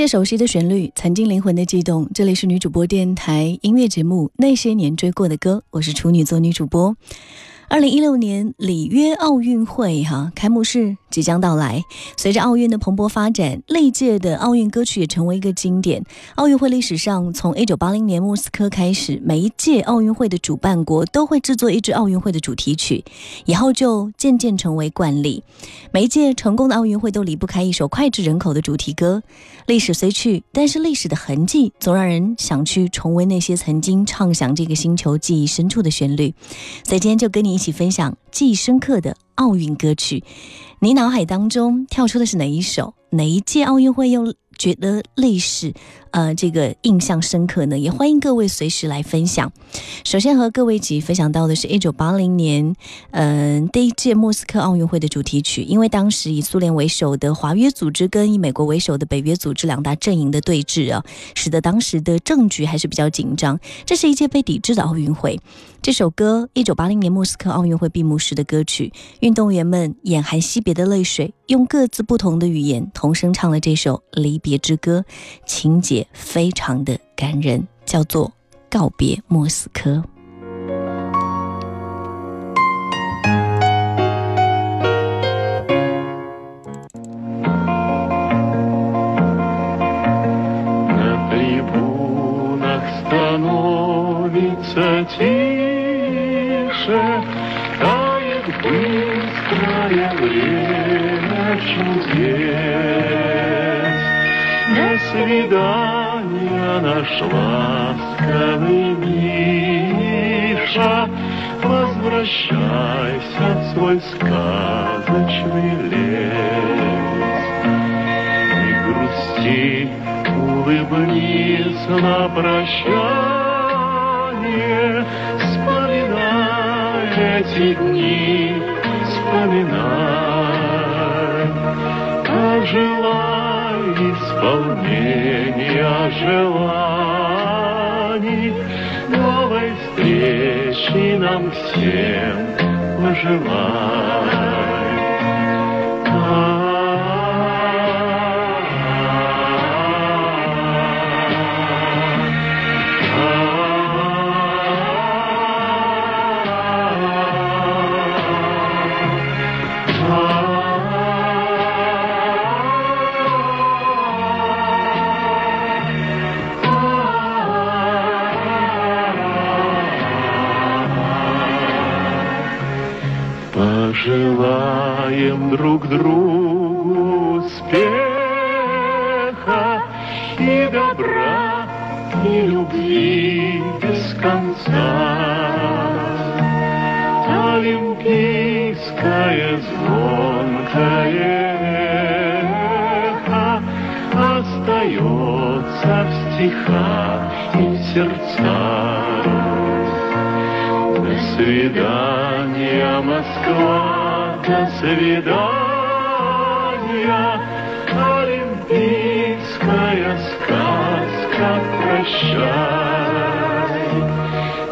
些熟悉的旋律，曾经灵魂的悸动。这里是女主播电台音乐节目《那些年追过的歌》，我是处女座女主播。二零一六年里约奥运会哈开幕式即将到来，随着奥运的蓬勃发展，历届的奥运歌曲也成为一个经典。奥运会历史上，从一九八零年莫斯科开始，每一届奥运会的主办国都会制作一支奥运会的主题曲，以后就渐渐成为惯例。每一届成功的奥运会都离不开一首脍炙人口的主题歌。历史虽去，但是历史的痕迹总让人想去重温那些曾经唱响这个星球记忆深处的旋律。所以今天就跟你。一起分享记忆深刻的奥运歌曲，你脑海当中跳出的是哪一首？哪一届奥运会又觉得历史？呃，这个印象深刻呢，也欢迎各位随时来分享。首先和各位一起分享到的是一九八零年，嗯，第一届莫斯科奥运会的主题曲。因为当时以苏联为首的华约组织跟以美国为首的北约组织两大阵营的对峙啊，使得当时的政局还是比较紧张。这是一届被抵制的奥运会。这首歌，一九八零年莫斯科奥运会闭幕式的歌曲，运动员们眼含惜别的泪水，用各自不同的语言同声唱了这首离别之歌，情节。非常的感人，叫做《告别莫斯科》。Свидания наш ласковый Миша, Возвращайся в свой сказочный лес. Не грусти, улыбнись на прощание, Вспоминай эти дни, вспоминай, жила исполнения желаний, новой встречи нам всем пожелай. Свидания, олимпийская сказка, прощай.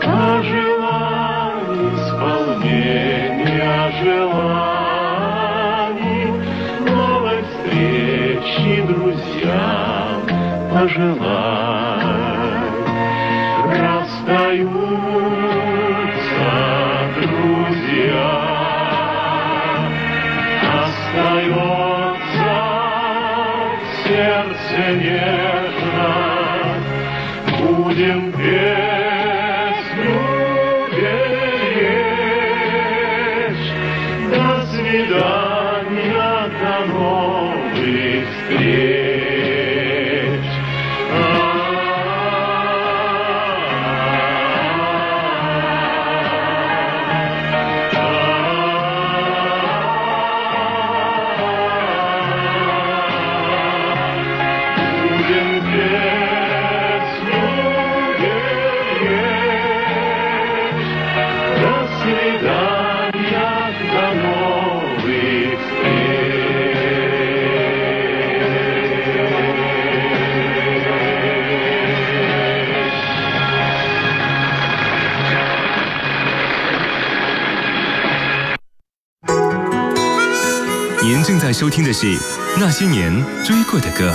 Пожелай исполнения желаний, новой встречи друзьям пожелай. Расстаются Yeah. 您正在收听的是《那些年追过的歌》。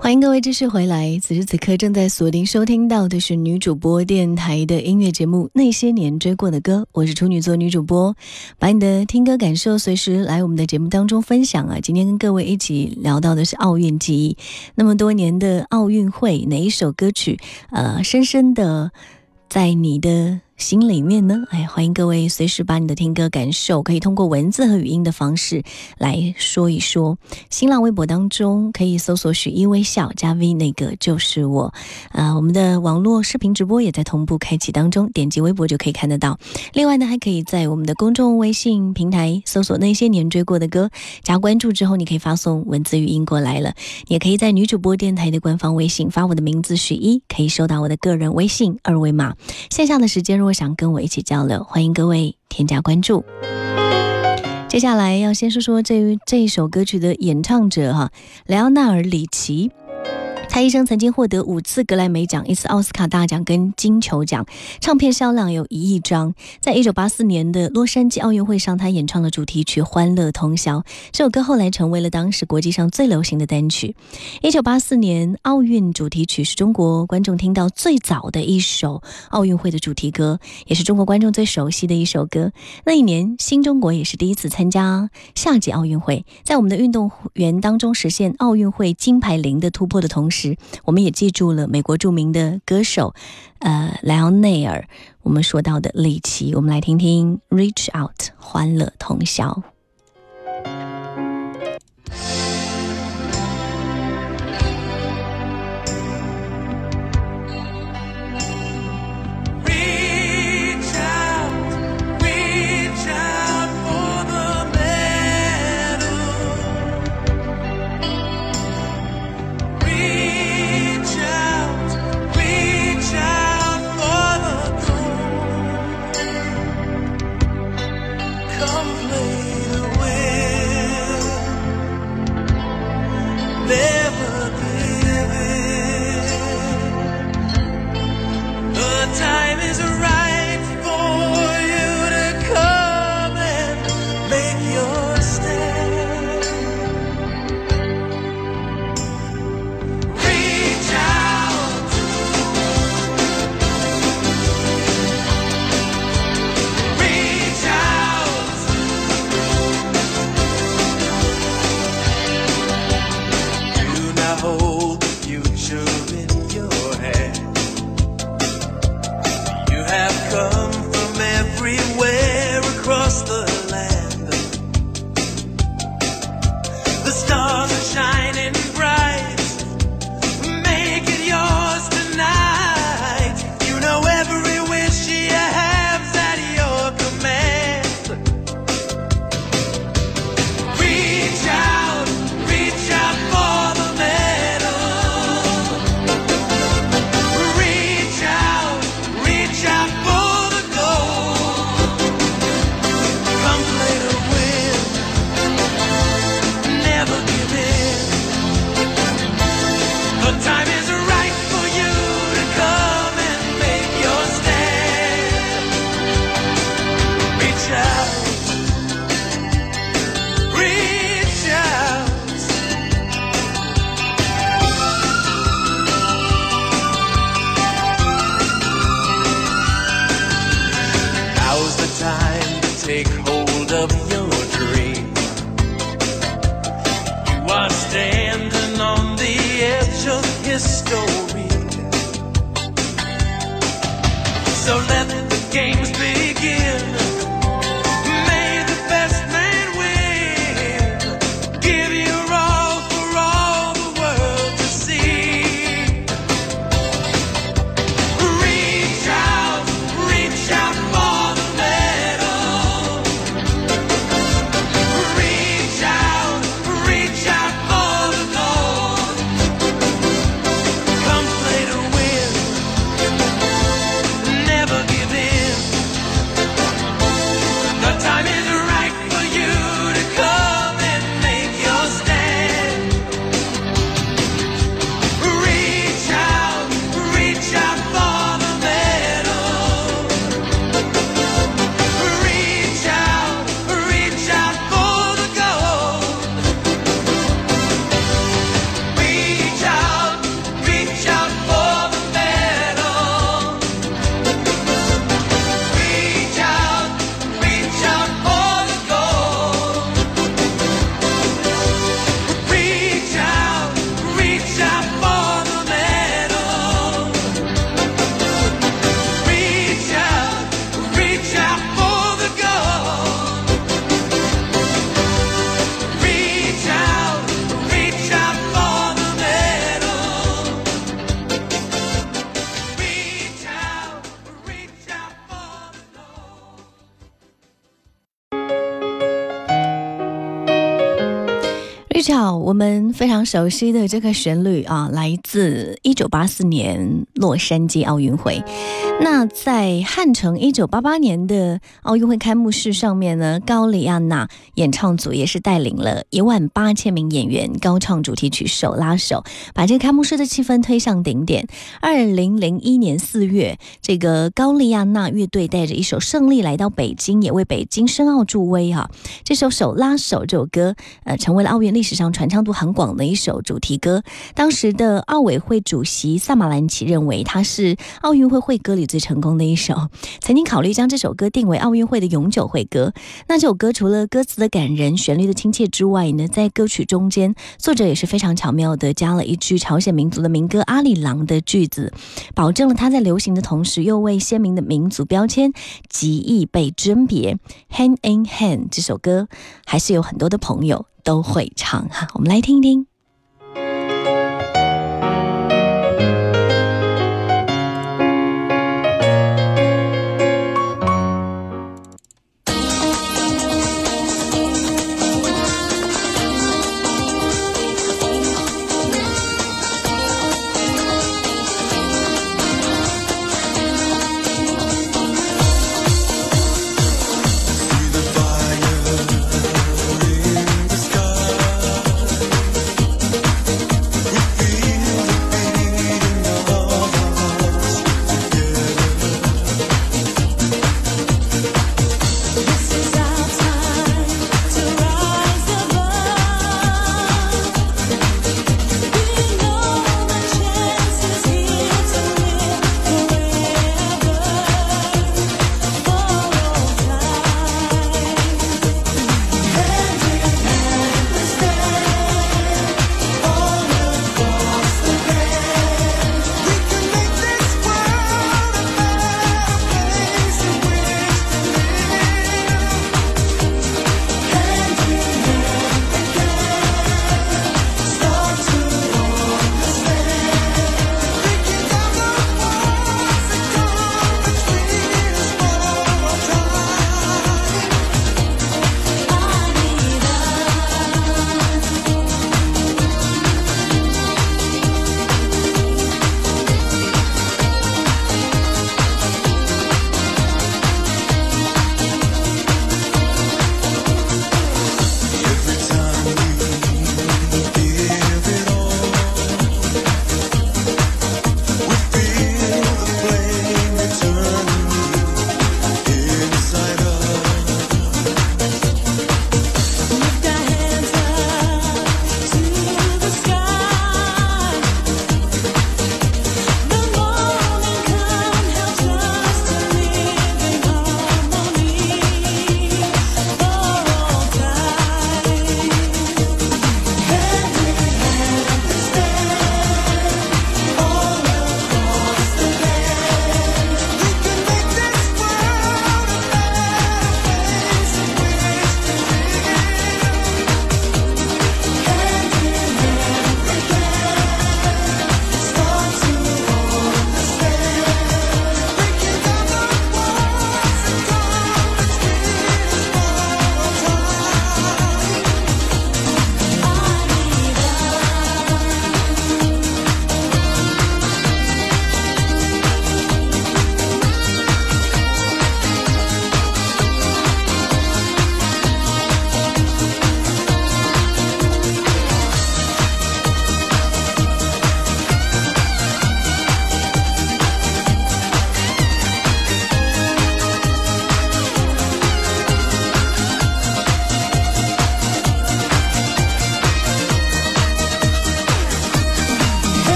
欢迎各位继续回来。此时此刻正在锁定收听到的是女主播电台的音乐节目《那些年追过的歌》，我是处女座女主播，把你的听歌感受随时来我们的节目当中分享啊。今天跟各位一起聊到的是奥运记忆，那么多年的奥运会，哪一首歌曲呃深深的在你的心里面呢？哎，欢迎各位随时把你的听歌感受可以通过文字和语音的方式来说一说。新浪微博当中可以搜索“许一微笑”加 V，那个就是我。啊、我们的网络视频直播也在同步开启当中，点击微博就可以看得到。另外呢，还可以在我们的公众微信平台搜索“那些年追过的歌”，加关注之后，你可以发送文字语音过来了。也可以在女主播电台的官方微信发我的名字许一，可以收到我的个人微信二维码。线下的时间，如果想跟我一起交流，欢迎各位添加关注。接下来要先说说这这一首歌曲的演唱者哈，莱昂纳尔·里奇。他一生曾经获得五次格莱美奖、一次奥斯卡大奖跟金球奖，唱片销量有一亿张。在一九八四年的洛杉矶奥运会上，他演唱了主题曲《欢乐通宵》。这首歌后来成为了当时国际上最流行的单曲。一九八四年奥运主题曲是中国观众听到最早的一首奥运会的主题歌，也是中国观众最熟悉的一首歌。那一年，新中国也是第一次参加夏季奥运会，在我们的运动员当中实现奥运会金牌零的突破的同时，时我们也记住了美国著名的歌手，呃，莱昂内尔。我们说到的里奇，我们来听听《Reach Out》欢乐通宵。熟悉的这个旋律啊，来自一九八四年洛杉矶奥运会。那在汉城一九八八年的奥运会开幕式上面呢，高里亚娜演唱组也是带领了一万八千名演员高唱主题曲《手拉手》，把这个开幕式的气氛推上顶点。二零零一年四月，这个高丽亚娜乐队带着一首《胜利》来到北京，也为北京申奥助威哈、这首《手拉手》这首歌，呃，成为了奥运历史上传唱度很广的一首主题歌。当时的奥委会主席萨马兰奇认为，它是奥运会会歌里最成功的一首，曾经考虑将这首歌定为奥运会的永久会歌。那这首歌除了歌词的感人、旋律的亲切之外呢，在歌曲中间，作者也是非常巧妙的加了一句朝鲜民族的民歌《阿里郎》的句子，保证了它在流行的同时，又为鲜明的民族标签极易被甄别。Hand in Hand 这首歌，还是有很多的朋友都会唱哈，我们来听一听。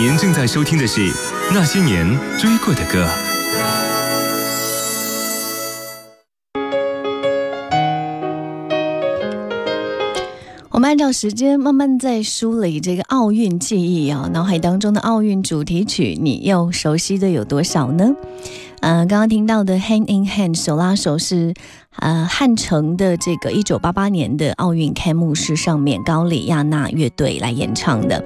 您正在收听的是《那些年追过的歌》。我们按照时间慢慢在梳理这个奥运记忆啊，脑海当中的奥运主题曲，你又熟悉的有多少呢？嗯、刚刚听到的《Hand in Hand》手拉手是呃汉城的这个一九八八年的奥运开幕式上面高里亚纳乐队来演唱的。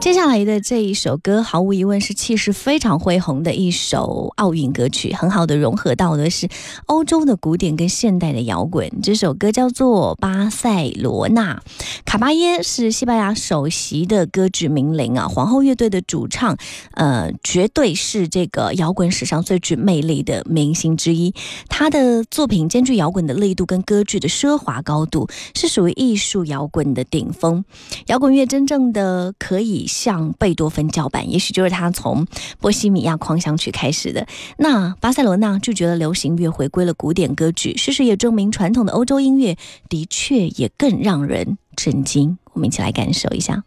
接下来的这一首歌，毫无疑问是气势非常恢宏的一首奥运歌曲，很好的融合到的是欧洲的古典跟现代的摇滚。这首歌叫做《巴塞罗那》，卡巴耶是西班牙首席的歌剧名伶啊，皇后乐队的主唱，呃，绝对是这个摇滚史上最具魅力的明星之一。他的作品兼具摇滚的力度跟歌剧的奢华高度，是属于艺术摇滚的顶峰。摇滚乐真正的可以向贝多芬叫板，也许就是他从波西米亚狂想曲开始的。那巴塞罗那拒绝了流行乐，回归了古典歌剧，事实也证明传统的欧洲音乐的确也更让人震惊。我们一起来感受一下。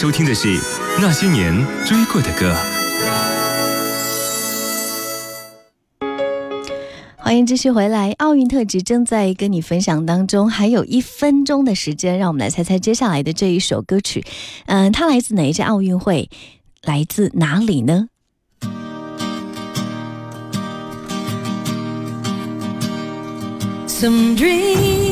收听的是《那些年追过的歌》。欢迎继续回来，奥运特辑正在跟你分享当中，还有一分钟的时间，让我们来猜猜接下来的这一首歌曲。嗯，它来自哪一届奥运会？来自哪里呢？Some dreams